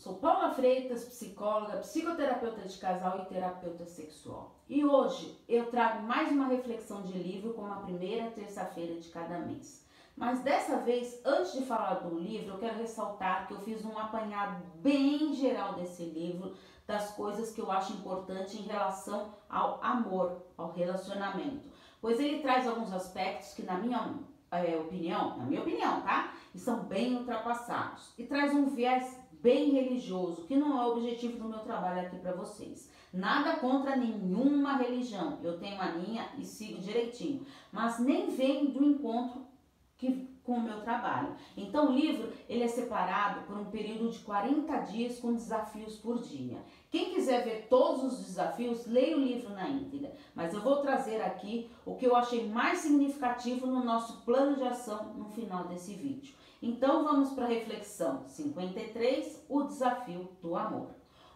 Sou Paula Freitas, psicóloga, psicoterapeuta de casal e terapeuta sexual. E hoje eu trago mais uma reflexão de livro como a primeira terça-feira de cada mês. Mas dessa vez, antes de falar do livro, eu quero ressaltar que eu fiz um apanhado bem geral desse livro, das coisas que eu acho importante em relação ao amor, ao relacionamento. Pois ele traz alguns aspectos que, na minha é, opinião, na minha opinião, tá? Estão bem ultrapassados. E traz um viés bem religioso, que não é o objetivo do meu trabalho aqui para vocês. Nada contra nenhuma religião. Eu tenho a minha e sigo direitinho, mas nem vem do encontro que com o meu trabalho. Então o livro ele é separado por um período de 40 dias com desafios por dia. Quem quiser ver todos os desafios, leia o livro na íntegra. Mas eu vou trazer aqui o que eu achei mais significativo no nosso plano de ação no final desse vídeo. Então vamos para a reflexão 53, o desafio do amor.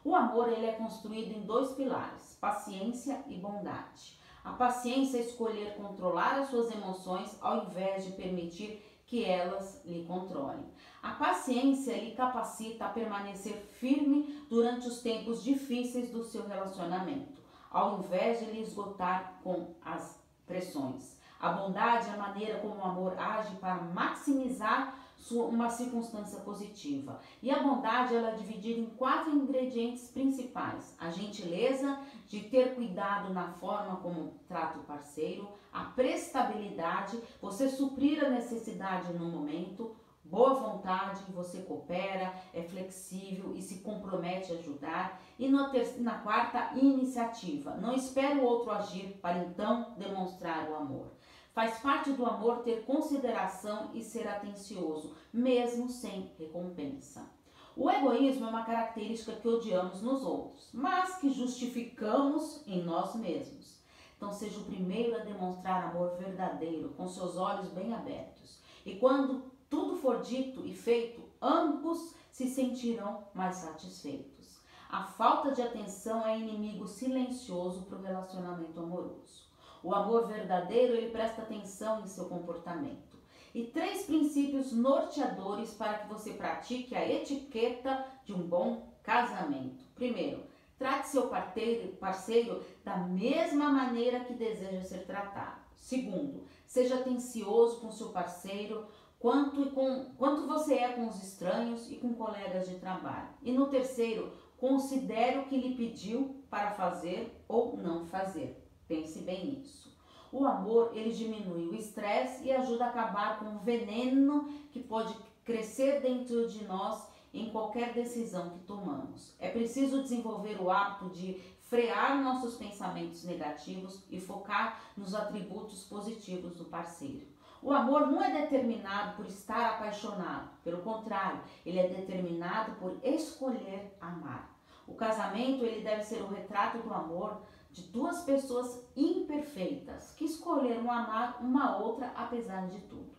O amor ele é construído em dois pilares, paciência e bondade. A paciência é escolher controlar as suas emoções ao invés de permitir que elas lhe controlem. A paciência lhe capacita a permanecer firme durante os tempos difíceis do seu relacionamento, ao invés de lhe esgotar com as pressões. A bondade é a maneira como o amor age para maximizar uma circunstância positiva. E a bondade ela é dividida em quatro ingredientes principais: a gentileza, de ter cuidado na forma como trata o parceiro, a prestabilidade, você suprir a necessidade no momento, boa vontade, você coopera, é flexível e se compromete a ajudar. E na, na quarta, iniciativa, não espera o outro agir para então demonstrar o amor. Faz parte do amor ter consideração e ser atencioso, mesmo sem recompensa. O egoísmo é uma característica que odiamos nos outros, mas que justificamos em nós mesmos. Então, seja o primeiro a demonstrar amor verdadeiro, com seus olhos bem abertos. E quando tudo for dito e feito, ambos se sentirão mais satisfeitos. A falta de atenção é inimigo silencioso para o relacionamento amoroso. O amor verdadeiro, ele presta atenção em seu comportamento. E três princípios norteadores para que você pratique a etiqueta de um bom casamento. Primeiro, trate seu parceiro, parceiro da mesma maneira que deseja ser tratado. Segundo, seja atencioso com seu parceiro, quanto, com, quanto você é com os estranhos e com colegas de trabalho. E no terceiro, considere o que lhe pediu para fazer ou não fazer. Pense bem nisso. O amor, ele diminui o estresse e ajuda a acabar com o veneno que pode crescer dentro de nós em qualquer decisão que tomamos. É preciso desenvolver o hábito de frear nossos pensamentos negativos e focar nos atributos positivos do parceiro. O amor não é determinado por estar apaixonado, pelo contrário, ele é determinado por escolher amar. O casamento ele deve ser o retrato do amor de duas pessoas imperfeitas que escolheram amar uma outra apesar de tudo.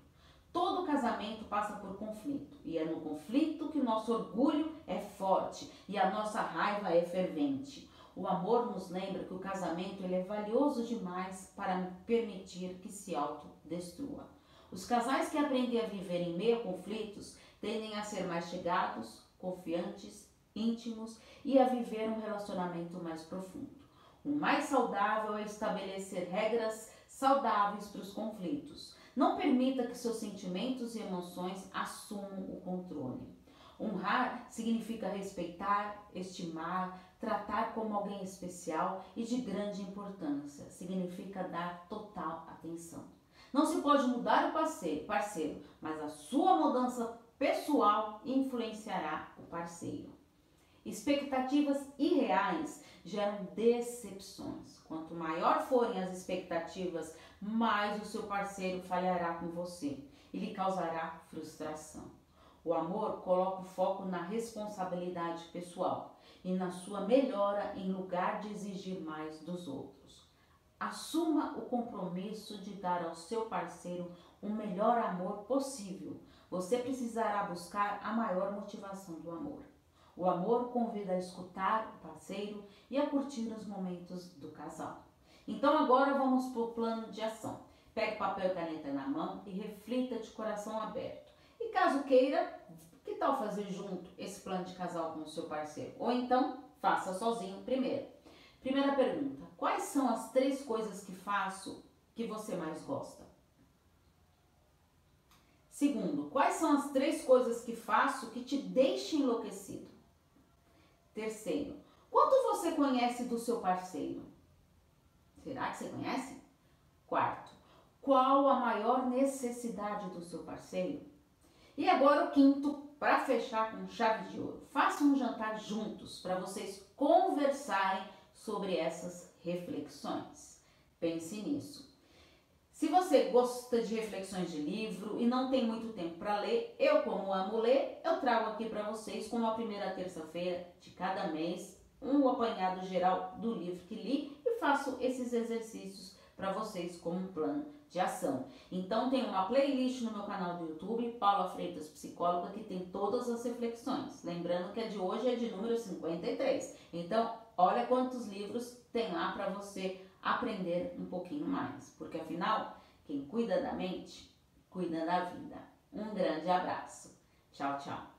Todo casamento passa por conflito e é no conflito que nosso orgulho é forte e a nossa raiva é fervente. O amor nos lembra que o casamento ele é valioso demais para permitir que se autodestrua. Os casais que aprendem a viver em meio a conflitos tendem a ser mais chegados, confiantes, íntimos e a viver um relacionamento mais profundo. O mais saudável é estabelecer regras saudáveis para os conflitos. Não permita que seus sentimentos e emoções assumam o controle. Honrar significa respeitar, estimar, tratar como alguém especial e de grande importância. Significa dar total atenção. Não se pode mudar o parceiro, mas a sua mudança pessoal influenciará o parceiro. Expectativas irreais geram decepções. Quanto maior forem as expectativas, mais o seu parceiro falhará com você e lhe causará frustração. O amor coloca o foco na responsabilidade pessoal e na sua melhora em lugar de exigir mais dos outros. Assuma o compromisso de dar ao seu parceiro o melhor amor possível. Você precisará buscar a maior motivação do amor. O amor convida a escutar o parceiro e a curtir os momentos do casal. Então agora vamos para o plano de ação. Pegue papel e caneta na mão e reflita de coração aberto. E caso queira, Que tal fazer junto esse plano de casal com o seu parceiro? Ou então, faça sozinho primeiro. Primeira pergunta: quais são as três coisas que faço que você mais gosta? Segundo, quais são as três coisas que faço que te deixam enlouquecido? Terceiro, quanto você conhece do seu parceiro? Será que você conhece? Quarto, qual a maior necessidade do seu parceiro? E agora o quinto, para fechar com chave de ouro. Façam um jantar juntos para vocês conversarem sobre essas reflexões. Pense nisso. Se você gosta de reflexões de livro e não tem muito tempo para ler, eu, como amo ler, eu trago aqui para vocês, como a primeira terça-feira de cada mês, um apanhado geral do livro que li e faço esses exercícios para vocês como um plano de ação. Então tem uma playlist no meu canal do YouTube, Paula Freitas Psicóloga, que tem todas as reflexões. Lembrando que a de hoje é de número 53. Então, olha quantos livros tem lá para você aprender um pouquinho mais, porque afinal, quem cuida da mente, cuida da vida. Um grande abraço. Tchau, tchau.